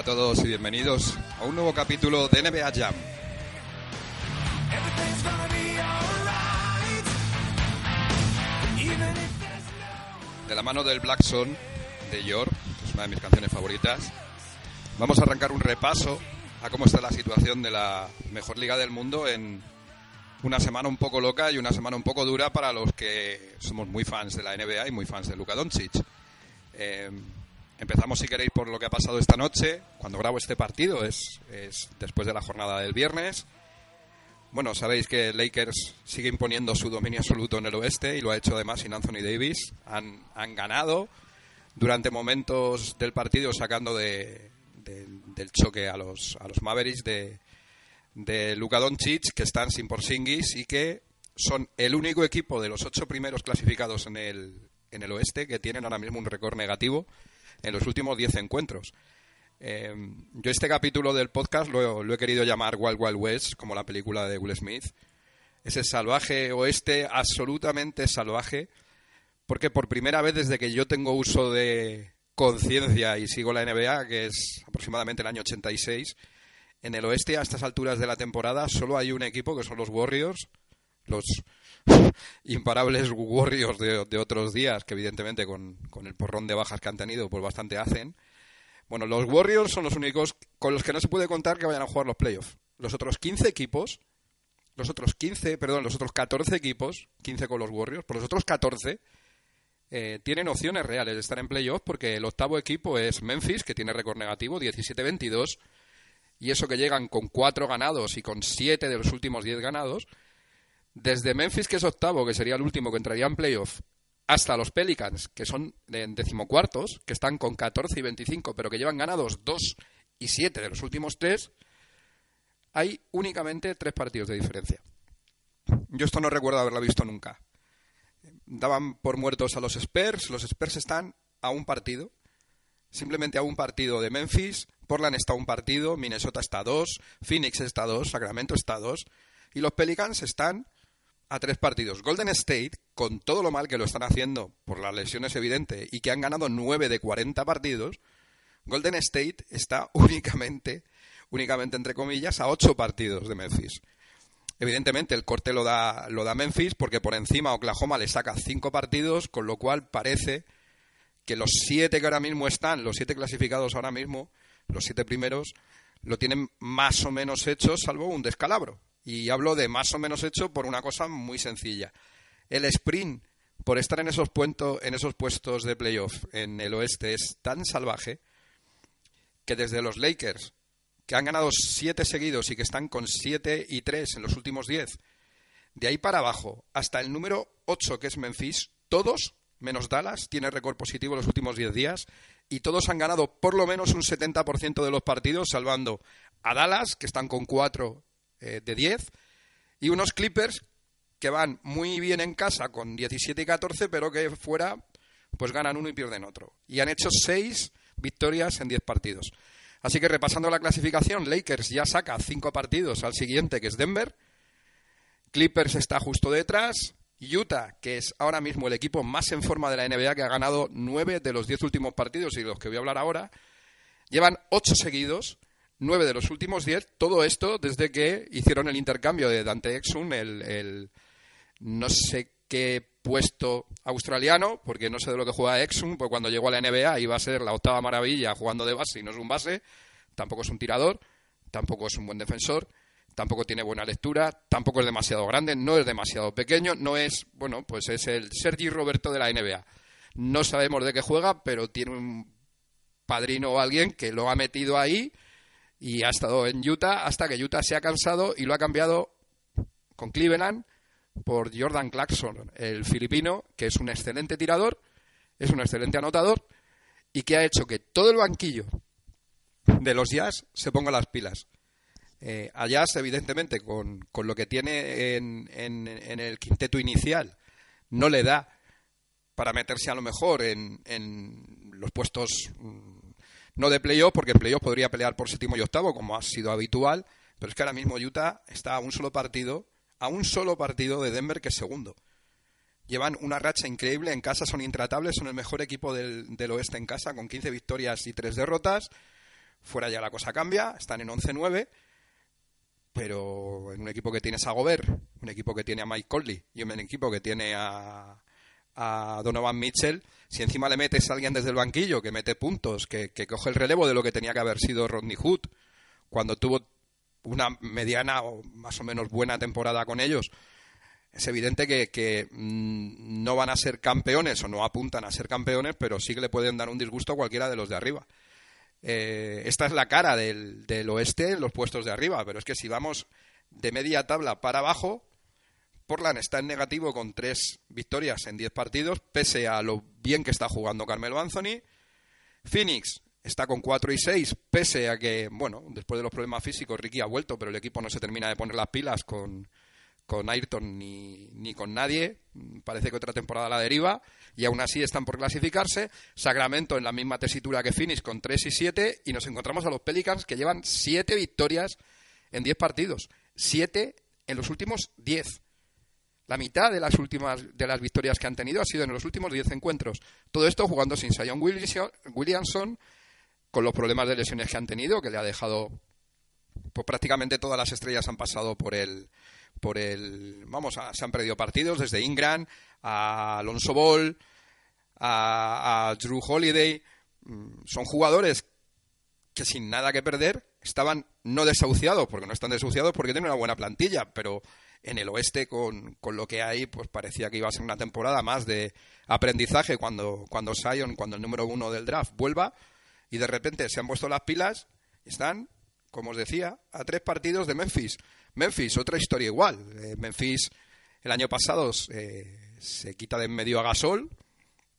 Hola a todos y bienvenidos a un nuevo capítulo de NBA Jam. De la mano del Black Sun de York, que es una de mis canciones favoritas, vamos a arrancar un repaso a cómo está la situación de la mejor liga del mundo en una semana un poco loca y una semana un poco dura para los que somos muy fans de la NBA y muy fans de Luka Doncic. Eh, Empezamos, si queréis, por lo que ha pasado esta noche. Cuando grabo este partido es, es después de la jornada del viernes. Bueno, sabéis que Lakers sigue imponiendo su dominio absoluto en el oeste y lo ha hecho además sin Anthony Davis. Han, han ganado durante momentos del partido sacando de, de- del choque a los, a los Mavericks de, de Luka Doncic, que están sin Porzingis y que son el único equipo de los ocho primeros clasificados en el, en el oeste que tienen ahora mismo un récord negativo en los últimos 10 encuentros. Eh, yo este capítulo del podcast lo, lo he querido llamar Wild Wild West, como la película de Will Smith. Ese salvaje oeste, absolutamente salvaje, porque por primera vez desde que yo tengo uso de conciencia y sigo la NBA, que es aproximadamente el año 86, en el oeste a estas alturas de la temporada solo hay un equipo que son los Warriors, los imparables Warriors de, otros días, que evidentemente con, el porrón de bajas que han tenido, pues bastante hacen. Bueno, los Warriors son los únicos con los que no se puede contar que vayan a jugar los playoffs. Los otros 15 equipos, los otros 15, perdón, los otros 14 equipos, 15 con los Warriors, por los otros 14 eh, tienen opciones reales de estar en playoffs porque el octavo equipo es Memphis, que tiene récord negativo, 17-22, y eso que llegan con 4 ganados y con 7 de los últimos 10 ganados. Desde Memphis, que es octavo, que sería el último que entraría en playoff, hasta los Pelicans, que son en decimocuartos, que están con 14 y 25, pero que llevan ganados 2 y 7 de los últimos 3, hay únicamente 3 partidos de diferencia. Yo esto no recuerdo haberlo visto nunca. Daban por muertos a los Spurs, los Spurs están a un partido, simplemente a un partido de Memphis, Portland está a un partido, Minnesota está a dos, Phoenix está a dos, Sacramento está a dos, y los Pelicans están a tres partidos. Golden State, con todo lo mal que lo están haciendo por las lesiones evidentes y que han ganado nueve de 40 partidos, Golden State está únicamente, únicamente entre comillas, a ocho partidos de Memphis. Evidentemente el corte lo da, lo da Memphis porque por encima Oklahoma le saca cinco partidos, con lo cual parece que los siete que ahora mismo están, los siete clasificados ahora mismo, los siete primeros, lo tienen más o menos hecho, salvo un descalabro. Y hablo de más o menos hecho por una cosa muy sencilla. El sprint, por estar en esos, puentos, en esos puestos de playoff en el oeste, es tan salvaje que desde los Lakers, que han ganado siete seguidos y que están con siete y tres en los últimos diez, de ahí para abajo, hasta el número 8, que es Memphis, todos, menos Dallas, tiene récord positivo los últimos 10 días y todos han ganado por lo menos un 70% de los partidos, salvando a Dallas, que están con 4 eh, de 10, y unos Clippers que van muy bien en casa con 17 y 14, pero que fuera pues ganan uno y pierden otro. Y han hecho 6 victorias en 10 partidos. Así que repasando la clasificación, Lakers ya saca 5 partidos al siguiente, que es Denver. Clippers está justo detrás. Utah, que es ahora mismo el equipo más en forma de la NBA, que ha ganado 9 de los 10 últimos partidos y de los que voy a hablar ahora, llevan 8 seguidos, 9 de los últimos 10, todo esto desde que hicieron el intercambio de Dante Exum, el, el no sé qué puesto australiano, porque no sé de lo que juega Exum, pues cuando llegó a la NBA iba a ser la octava maravilla jugando de base y no es un base, tampoco es un tirador, tampoco es un buen defensor, tampoco tiene buena lectura, tampoco es demasiado grande, no es demasiado pequeño, no es, bueno, pues es el Sergi Roberto de la NBA. No sabemos de qué juega, pero tiene un padrino o alguien que lo ha metido ahí y ha estado en Utah hasta que Utah se ha cansado y lo ha cambiado con Cleveland por Jordan Clarkson, el filipino, que es un excelente tirador, es un excelente anotador y que ha hecho que todo el banquillo de los Jazz se ponga las pilas. Eh, a Jazz, evidentemente, con, lo que tiene en, en, el quinteto inicial, no le da para meterse a lo mejor en, en los puestos mm, no de playoff, porque en playoff podría pelear por séptimo y octavo, como ha sido habitual, pero es que ahora mismo Utah está a un solo partido, a un solo partido de Denver que es segundo. Llevan una racha increíble, en casa son intratables, son el mejor equipo del, oeste en casa, con 15 victorias y 3 derrotas. Fuera ya la cosa cambia, están en 11-9 pero en un equipo que tiene a Gobert, un equipo que tiene a Mike Conley y un equipo que tiene a, Donovan Mitchell, si encima le metes a alguien desde el banquillo que mete puntos, que, coge el relevo de lo que tenía que haber sido Rodney Hood cuando tuvo una mediana o más o menos buena temporada con ellos, es evidente que, mm, no van a ser campeones o no apuntan a ser campeones, pero sí que le pueden dar un disgusto a cualquiera de los de arriba. Eh, esta es la cara del, oeste en los puestos de arriba, pero es que si vamos de media tabla para abajo, Portland está en negativo con tres victorias en diez partidos, pese a lo bien que está jugando Carmelo Anthony. Phoenix está con cuatro y seis, pese a que, bueno, después de los problemas físicos, Ricky ha vuelto, pero el equipo no se termina de poner las pilas con, con Ayrton ni, ni con nadie. Parece que otra temporada la deriva. Y aún así están por clasificarse. Sacramento en la misma tesitura que Phoenix con 3 y 7. Y nos encontramos a los Pelicans que llevan 7 victorias en 10 partidos. 7 en los últimos 10. La mitad de las últimas de las victorias que han tenido ha sido en los últimos 10 encuentros. Todo esto jugando sin Sion Williamson, con los problemas de lesiones que han tenido, que le ha dejado. Pues prácticamente todas las estrellas han pasado por el, por el. Vamos, se han perdido partidos desde Ingram a Alonso Ball, a, Drew Holiday. Mm, son jugadores que sin nada que perder estaban no desahuciados, porque no están desahuciados porque tienen una buena plantilla, pero en el oeste con, con, lo que hay, pues parecía que iba a ser una temporada más de aprendizaje cuando, cuando Sion, cuando el número uno del draft vuelva, y de repente se han puesto las pilas están, como os decía, a tres partidos de Memphis. Memphis, otra historia igual. Eh, Memphis el año pasado eh, se quita de en medio a Gasol.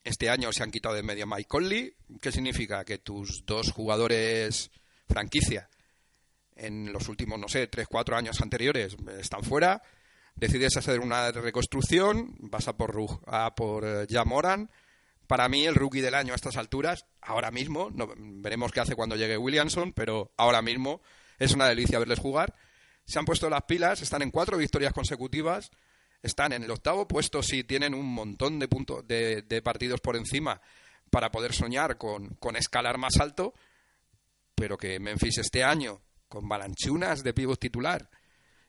Este año se han quitado de en medio a Mike Conley. ¿Qué significa? Que tus dos jugadores franquicia en los últimos, no sé, tres, cuatro años anteriores están fuera. Decides hacer una reconstrucción, vas a por, a por eh, Jamoran. Para mí, el rookie del año a estas alturas, ahora mismo, no, veremos qué hace cuando llegue Williamson, pero ahora mismo es una delicia verles jugar se han puesto las pilas, están en cuatro victorias consecutivas, están en el octavo puesto si tienen un montón de, puntos, de, partidos por encima para poder soñar con, escalar más alto, pero que Memphis este año, con balanchunas de pivot titular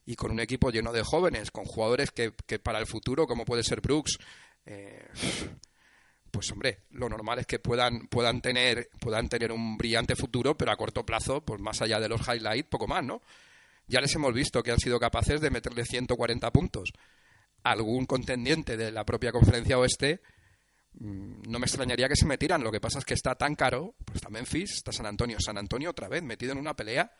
y con un equipo lleno de jóvenes, con jugadores que, para el futuro, como puede ser Brooks, eh, pues hombre, lo normal es que puedan, puedan, tener, puedan tener un brillante futuro, pero a corto plazo, pues más allá de los highlights, poco más, ¿no? ya les hemos visto que han sido capaces de meterle 140 puntos. Algún contendiente de la propia conferencia oeste mm, no me extrañaría que se metieran. Lo que pasa es que está tan caro, pues está Memphis, está San Antonio, San Antonio otra vez metido en una pelea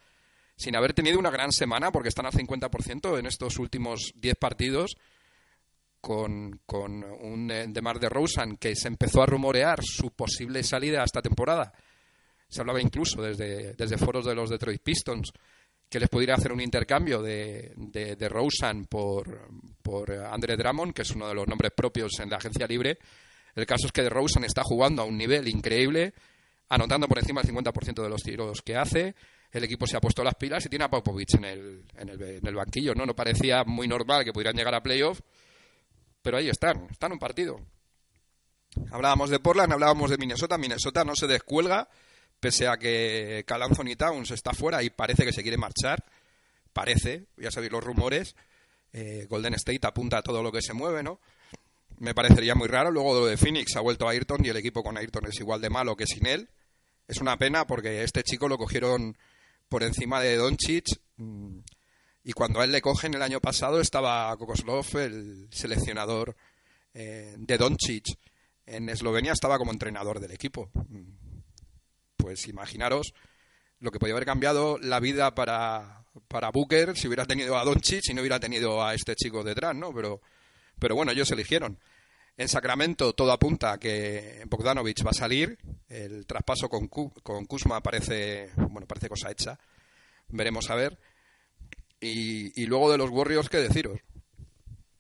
sin haber tenido una gran semana porque están al 50% en estos últimos 10 partidos con, con un eh, Demar de Rosen que se empezó a rumorear su posible salida esta temporada. Se hablaba incluso desde, desde foros de los Detroit Pistons que les pudiera hacer un intercambio de, de, de Rosen por, por Andre Drummond, que es uno de los nombres propios en la agencia libre. El caso es que de Rosen está jugando a un nivel increíble, anotando por encima del 50% de los tiros que hace. El equipo se ha puesto las pilas y tiene a Popovich en el, en el, en el banquillo. ¿no? no parecía muy normal que pudieran llegar a playoff, pero ahí están, están un partido. Hablábamos de Portland, hablábamos de Minnesota. Minnesota no se descuelga pese a que Cal Anthony Towns está fuera y parece que se quiere marchar, parece, ya sabéis los rumores, eh, Golden State apunta a todo lo que se mueve, ¿no? Me parecería muy raro. Luego lo de Phoenix ha vuelto a Ayrton y el equipo con Ayrton es igual de malo que sin él. Es una pena porque este chico lo cogieron por encima de Doncic mm, Y cuando a él le cogen el año pasado estaba Kokoslov, el seleccionador eh, de Doncic. En Eslovenia estaba como entrenador del equipo. Pues imaginaros lo que podía haber cambiado la vida para, para Booker si hubiera tenido a Doncic y no hubiera tenido a este chico detrás, ¿no? Pero, pero bueno, ellos eligieron. En Sacramento todo apunta a que Bogdanovich va a salir. El traspaso con, con Kuzma parece, bueno, parece cosa hecha. Veremos a ver. Y, y luego de los Warriors, ¿qué deciros?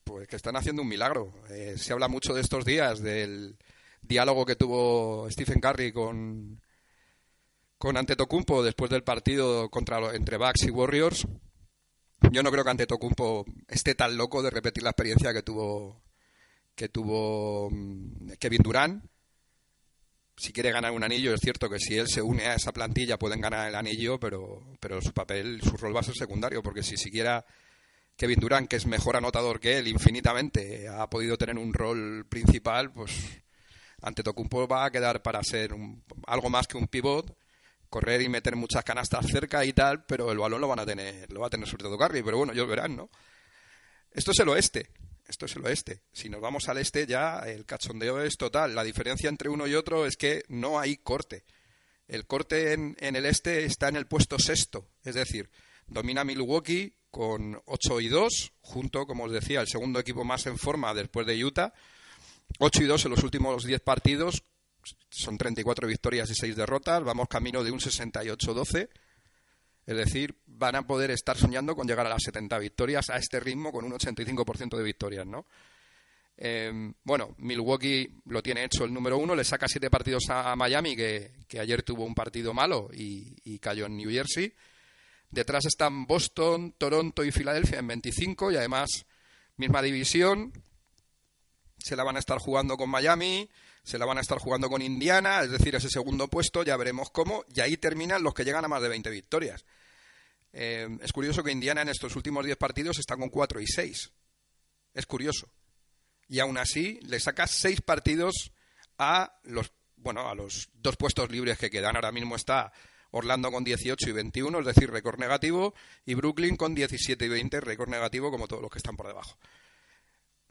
Pues que están haciendo un milagro. Eh, se habla mucho de estos días del diálogo que tuvo Stephen Curry con, con Antetokounmpo después del partido contra entre Bucks y Warriors. Yo no creo que Antetokounmpo esté tan loco de repetir la experiencia que tuvo que tuvo mm, Kevin Durant. Si quiere ganar un anillo, es cierto que si él se une a esa plantilla pueden ganar el anillo, pero, pero su papel, su rol va a ser secundario, porque si siquiera Kevin Durant, que es mejor anotador que él infinitamente, ha podido tener un rol principal, pues ante Tocumpo va a quedar para ser algo más que un pivot, correr y meter muchas canastas cerca y tal, pero el balón lo van a tener, lo va a tener sobre todo Curry, pero bueno, ellos verán, ¿no? Esto es el oeste. Esto es el oeste. Si nos vamos al este ya el cachondeo es total. La diferencia entre uno y otro es que no hay corte. El corte en, el este está en el puesto sexto, es decir, domina Milwaukee con 8 y 2, junto, como os decía, el segundo equipo más en forma después de Utah. 8 y 2 en los últimos 10 partidos, son 34 victorias y 6 derrotas, vamos camino de un 68-12. Es decir, van a poder estar soñando con llegar a las 70 victorias a este ritmo con un 85% de victorias, ¿no? Em, bueno, Milwaukee lo tiene hecho el número uno, le saca siete partidos a Miami, que, ayer tuvo un partido malo y, cayó en New Jersey. Detrás están Boston, Toronto y Filadelfia en 25 y además misma división. Se la van a estar jugando con Miami, se la van a estar jugando con Indiana, es decir, ese segundo puesto, ya veremos cómo, y ahí terminan los que llegan a más de 20 victorias. Eh, es curioso que Indiana en estos últimos 10 partidos está con 4 y 6. Es curioso. Y aún así le saca 6 partidos a los, bueno, a los dos puestos libres que quedan. Ahora mismo está Orlando con 18 y 21, es decir, récord negativo, y Brooklyn con 17 y 20, récord negativo, como todos los que están por debajo.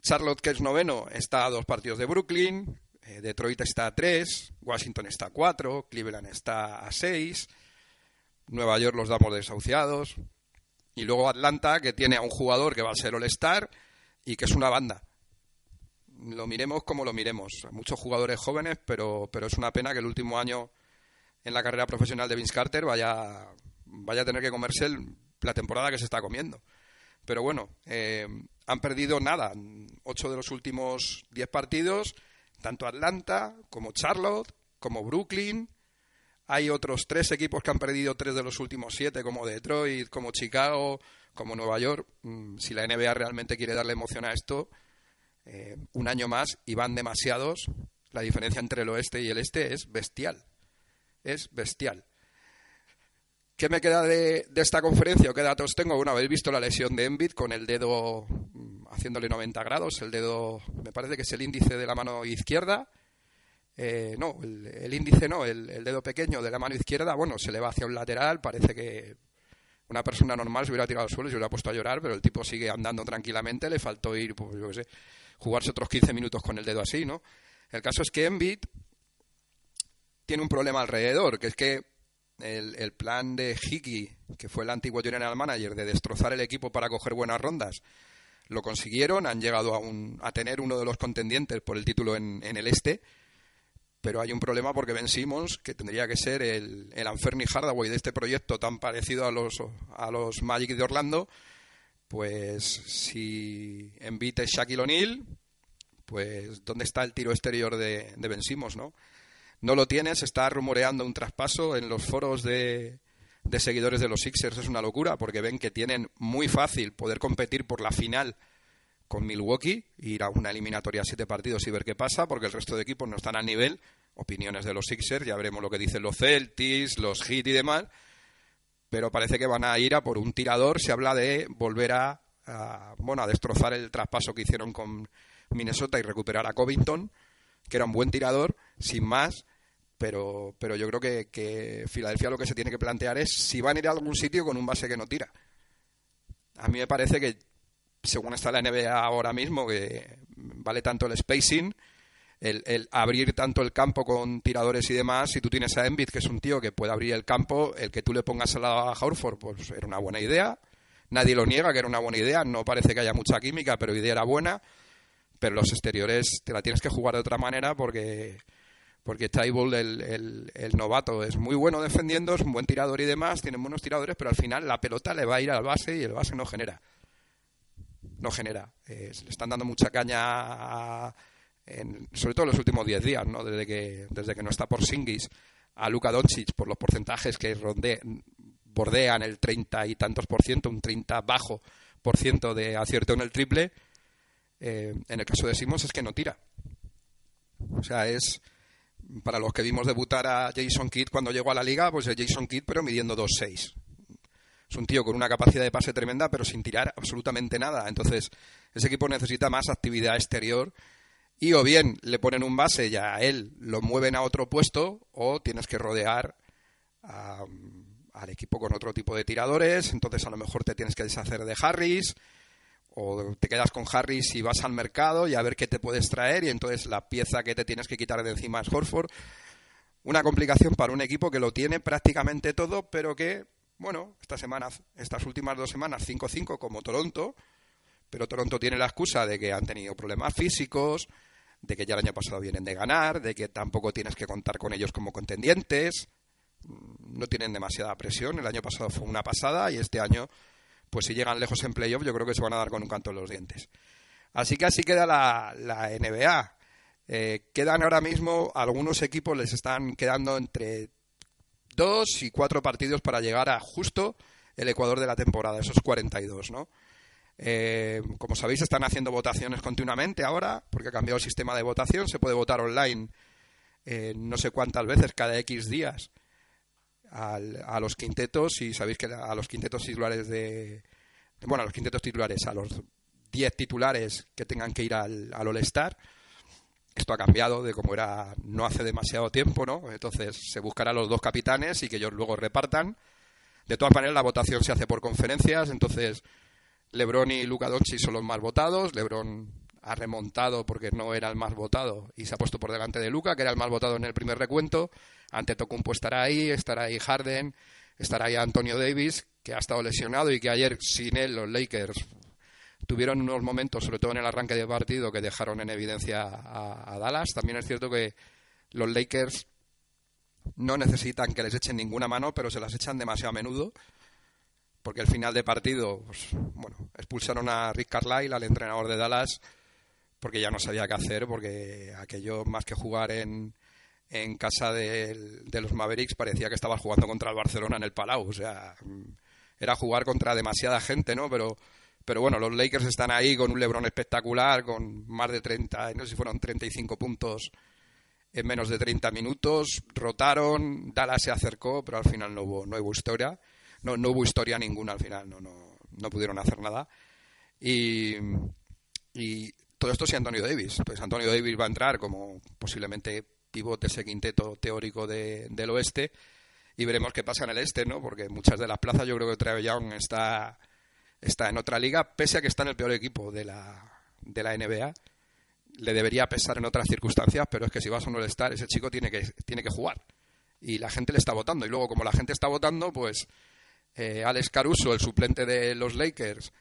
Charlotte, que es noveno, está a dos partidos de Brooklyn, Detroit está a 3, Washington está a 4, Cleveland está a 6, Nueva York los damos desahuciados, y luego Atlanta, que tiene a un jugador que va a ser All-Star y que es una banda. Lo miremos como lo miremos. Muchos jugadores jóvenes, pero, pero es una pena que el último año en la carrera profesional de Vince Carter vaya, vaya a tener que comerse la temporada que se está comiendo. Pero bueno, eh, han perdido nada. Ocho de los últimos diez partidos tanto Atlanta como Charlotte, como Brooklyn. Hay otros tres equipos que han perdido tres de los últimos siete, como Detroit, como Chicago, como Nueva York. Mm, si la NBA realmente quiere darle emoción a esto, eh, un año más y van demasiados. La diferencia entre el oeste y el este es bestial. Es bestial. ¿Qué me queda de, esta conferencia o qué datos tengo? Bueno, habéis visto la lesión de Embiid con el dedo mm, haciéndole 90 grados, el dedo, me parece que es el índice de la mano izquierda. Eh, no, el, índice no, el, dedo pequeño de la mano izquierda, bueno, se le va hacia un lateral, parece que una persona normal se hubiera tirado al suelo y se hubiera puesto a llorar, pero el tipo sigue andando tranquilamente, le faltó ir, pues yo qué sé, jugarse otros 15 minutos con el dedo así, ¿no? El caso es que Embiid tiene un problema alrededor, que es que el, plan de Hickey, que fue el antiguo general manager, de destrozar el equipo para coger buenas rondas, lo consiguieron, han llegado a, un, a tener uno de los contendientes por el título en, el este, pero hay un problema porque Ben Simmons, que tendría que ser el, el Anferni Hardaway de este proyecto tan parecido a los, a los Magic de Orlando, pues si envite Shaquille O'Neal, pues ¿dónde está el tiro exterior de, de Ben Simmons, no? no lo tiene, se está rumoreando un traspaso en los foros de, seguidores de los Sixers. Es una locura porque ven que tienen muy fácil poder competir por la final con Milwaukee, ir a una eliminatoria a siete partidos y ver qué pasa, porque el resto de equipos no están al nivel. Opiniones de los Sixers, ya veremos lo que dicen los Celtics, los Heat y demás. Pero parece que van a ir a por un tirador. Se habla de volver a, bueno, a destrozar el traspaso que hicieron con Minnesota y recuperar a Covington, que era un buen tirador, sin más pero, pero yo creo que, Filadelfia lo que se tiene que plantear es si van a ir a algún sitio con un base que no tira. a mí me parece que, según está la NBA ahora mismo, que vale tanto el spacing, el, abrir tanto el campo con tiradores y demás, si tú tienes a Embiid, que es un tío que puede abrir el campo, el que tú le pongas al lado a Horford, pues era una buena idea. Nadie lo niega que era una buena idea, no parece que haya mucha química, pero la idea era buena. Pero los exteriores te la tienes que jugar de otra manera porque porque Tybalt, el, el, novato, es muy bueno defendiendo, es un buen tirador y demás, tiene buenos tiradores, pero al final la pelota le va a ir al base y el base no genera. No genera. le están dando mucha caña, sobre todo en los últimos 10 días, ¿no? desde, que, desde que no está por Singis a Luka Doncic por los porcentajes que bordean el 30 y tantos por ciento, un 30 bajo por ciento de acierto en el triple. Eh, en el caso de Simmons es que no tira. O sea, es para los que vimos debutar a Jason Kidd cuando llegó a la liga, pues es Jason Kidd, pero midiendo 2'6. Es un tío con una capacidad de pase tremenda, pero sin tirar absolutamente nada. Entonces, ese equipo necesita más actividad exterior. Y o bien le ponen un base y a él lo mueven a otro puesto, o tienes que rodear al equipo con otro tipo de tiradores. Entonces, a lo mejor te tienes que deshacer de Harris o te quedas con Harris y vas al mercado y a ver qué te puedes traer y entonces la pieza que te tienes que quitar de encima es Horford. Una complicación para un equipo que lo tiene prácticamente todo, pero que, bueno, estas semanas, estas últimas dos semanas 5-5 como Toronto, pero Toronto tiene la excusa de que han tenido problemas físicos, de que ya el año pasado vienen de ganar, de que tampoco tienes que contar con ellos como contendientes, no tienen demasiada presión, el año pasado fue una pasada y este año pues si llegan lejos en playoff, yo creo que se van a dar con un canto en los dientes. Así que así queda la, NBA. Eh, quedan ahora mismo, algunos equipos les están quedando entre dos y cuatro partidos para llegar a justo el Ecuador de la temporada, esos 42, ¿no? Eh, como sabéis, están haciendo votaciones continuamente ahora, porque ha cambiado el sistema de votación. Se puede votar online eh, no sé cuántas veces cada X días a los quintetos y sabéis que a los quintetos titulares de, bueno a los quintetos titulares a los 10 titulares que tengan que ir al, al All Star esto ha cambiado de como era no hace demasiado tiempo no entonces se buscará los dos capitanes y que ellos luego repartan. De todas maneras la votación se hace por conferencias entonces LeBron y Luka Doncic son los más votados LeBron ha remontado porque no era el más votado y se ha puesto por delante de Luca, que era el más votado en el primer recuento. Ante Tocumpo estará ahí, estará ahí Harden, estará ahí Antonio Davis, que ha estado lesionado y que ayer sin él los Lakers tuvieron unos momentos, sobre todo en el arranque de partido, que dejaron en evidencia a, Dallas. También es cierto que los Lakers no necesitan que les echen ninguna mano, pero se las echan demasiado a menudo porque al final de partido, pues, bueno, expulsaron a Rick Carlisle, al entrenador de Dallas, porque ya no sabía qué hacer, porque aquello más que jugar en, en casa de, los Mavericks parecía que estaba jugando contra el Barcelona en el Palau, o sea, era jugar contra demasiada gente, ¿no? Pero, pero bueno, los Lakers están ahí con un LeBron espectacular, con más de 30, no sé si fueron 35 puntos en menos de 30 minutos, rotaron, Dallas se acercó, pero al final no hubo, no hubo historia, no, no hubo historia ninguna al final, no, no, no pudieron hacer nada. Y, y todo esto sí Antonio Davis. Pues Antonio Davis va a entrar como posiblemente pivote ese quinteto teórico del oeste y veremos qué pasa en el este, ¿no? Porque muchas de las plazas yo creo que Trae está, está en otra liga, pese a que está en el peor equipo de la, de la NBA. Le debería pesar en otras circunstancias, pero es que si vas a un All-Star, ese chico tiene que, tiene que jugar. Y la gente le está votando. Y luego, como la gente está votando, pues eh, Alex Caruso, el suplente de los Lakers,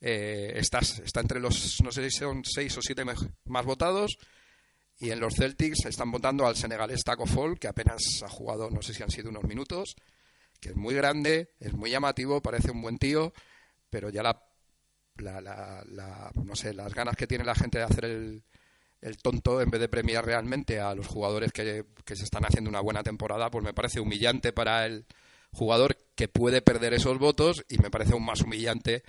eh, está, está entre los, no sé si son seis o siete más votados. Y en los Celtics están votando al senegalés Taco Fall, que apenas ha jugado, no sé si han sido unos minutos, que es muy grande, es muy llamativo, parece un buen tío, pero ya la, la, no sé, las ganas que tiene la gente de hacer el, el tonto en vez de premiar realmente a los jugadores que, que, se están haciendo una buena temporada, pues me parece humillante para el jugador que puede perder esos votos y me parece aún más humillante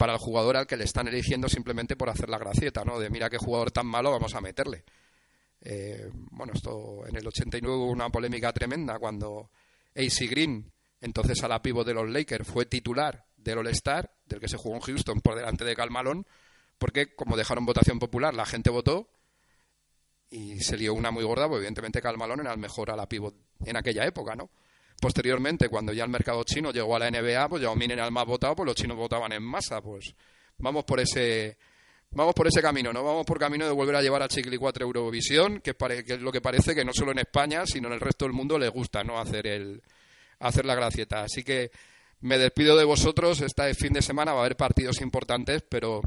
para el jugador al que le están eligiendo simplemente por hacer la gracieta, ¿no? De mira qué jugador tan malo vamos a meterle. Eh, bueno, esto en el 89 hubo una polémica tremenda cuando AC Green, entonces a la pivo de los Lakers, fue titular del All-Star, del que se jugó en Houston por delante de Cal Malone, porque como dejaron votación popular, la gente votó y se lió una muy gorda, porque evidentemente Cal Malone era el mejor a la pivot en aquella época, ¿no? Posteriormente, cuando ya el mercado chino llegó a la NBA, pues Yao Ming era el más votado, pues los chinos votaban en masa, pues vamos por ese vamos por ese camino, no vamos por camino de volver a llevar a Chiquili 4 Eurovisión, que, que es lo que parece que no solo en España, sino en el resto del mundo les gusta, ¿no? Hacer el hacer la gracieta. Así que me despido de vosotros. Este fin de semana va a haber partidos importantes, pero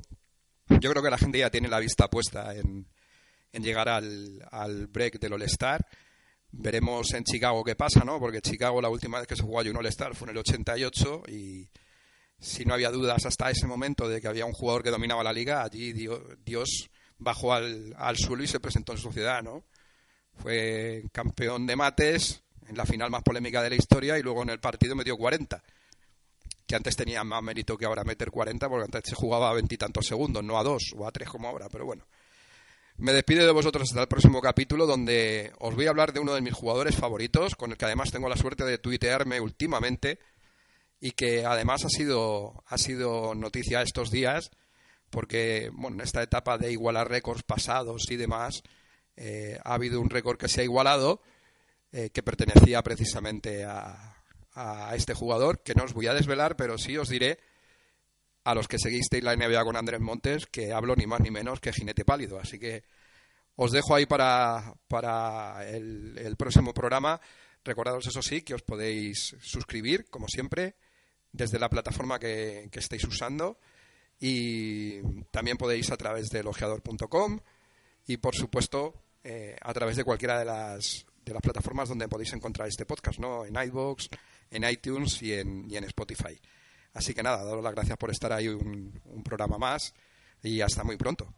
yo creo que la gente ya tiene la vista puesta en, en llegar al, al break del All-Star. Veremos en Chicago qué pasa, ¿no? Porque Chicago la última vez que se jugó allí un All-Star fue en el 88 y si no había dudas hasta ese momento de que había un jugador que dominaba la liga, allí Dios bajó al, al suelo y se presentó en sociedad, ¿no? Fue campeón de mates en la final más polémica de la historia y luego en el partido metió 40 que antes tenía más mérito que ahora meter 40 porque antes se jugaba a veintitantos segundos, no a dos o a tres como ahora, pero bueno. Me despido de vosotros hasta el próximo capítulo donde os voy a hablar de uno de mis jugadores favoritos, con el que además tengo la suerte de tuitearme últimamente y que además ha sido, ha sido noticia estos días porque bueno, en esta etapa de igualar récords pasados y demás eh, ha habido un récord que se ha igualado eh, que pertenecía precisamente a, a este jugador, que no os voy a desvelar, pero sí os diré a los que seguisteis la NBA con Andrés Montes que hablo ni más ni menos que jinete pálido. Así que os dejo ahí para, para el, próximo programa. Recordados, eso sí, que os podéis suscribir, como siempre, desde la plataforma que, estéis usando. Y también podéis a través de elogiador.com y, por supuesto, eh, a través de cualquiera de las, de las plataformas donde podéis encontrar este podcast, ¿no? En iVoox, en iTunes y en, y en Spotify. Así que nada, daros las gracias por estar ahí un, un programa más y hasta muy pronto.